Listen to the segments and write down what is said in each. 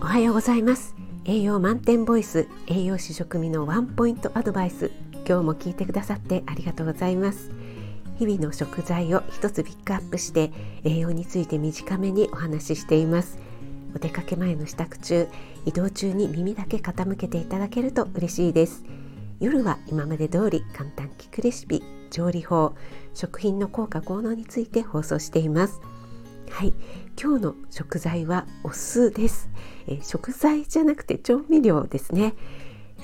おはようございます。栄養満点ボイス栄養士食味のワンポイントアドバイス今日も聞いてくださってありがとうございます。日々の食材を一つピックアップして栄養について短めにお話ししています。お出かけ前の支度中移動中に耳だけ傾けていただけると嬉しいです。夜は今まで通り簡単聞くレシピ調理法食品の効果効能について放送しています。はい。今日の食材はお酢です、えー、食材じゃなくて調味料ですね。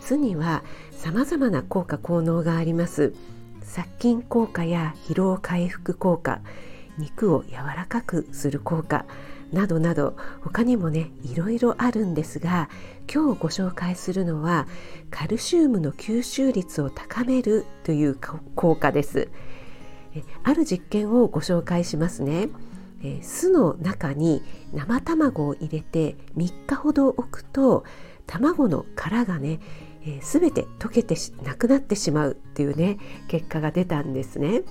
酢には様々な効果効能があります。殺菌効果や疲労回復効果肉を柔らかくする効果などなど他にもねいろいろあるんですが今日ご紹介するのはカルシウムの吸収率を高めるという効果です。ある実験をご紹介しますね。え酢の中に生卵を入れて3日ほど置くと卵の殻がね、えー、全て溶けてなくなってしまうっていうね結果が出たんですね。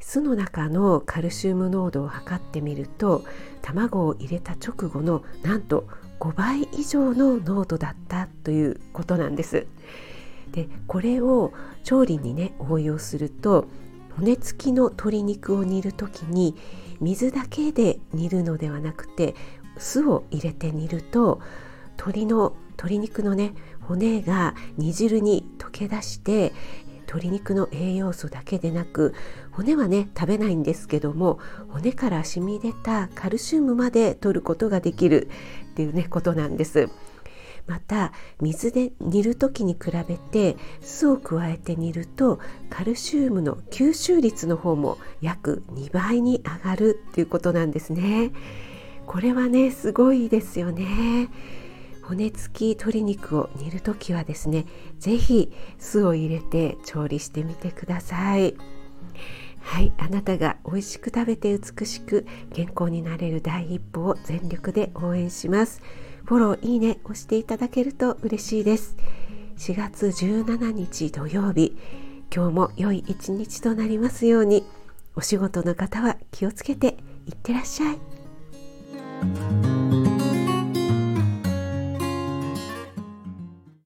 酢の中のカルシウム濃度を測ってみると卵を入れた直後のなんと5倍以上の濃度だったということなんです。でこれを調理にね応用すると骨付きの鶏肉を煮る時に水だけで煮るのではなくて酢を入れて煮ると鶏の鶏肉のね骨が煮汁に溶け出して鶏肉の栄養素だけでなく骨はね食べないんですけども骨から染み出たカルシウムまで取ることができるっていうねことなんです。また水で煮る時に比べて酢を加えて煮るとカルシウムの吸収率の方も約2倍に上がるっていうことなんですね。これはねすごいですよね。骨付き鶏肉を煮る時はですね是非酢を入れて調理してみてください。はいあなたが美味しく食べて美しく健康になれる第一歩を全力で応援します。フォロー、いいね押していただけると嬉しいです。4月17日土曜日、今日も良い一日となりますように、お仕事の方は気をつけていってらっしゃい。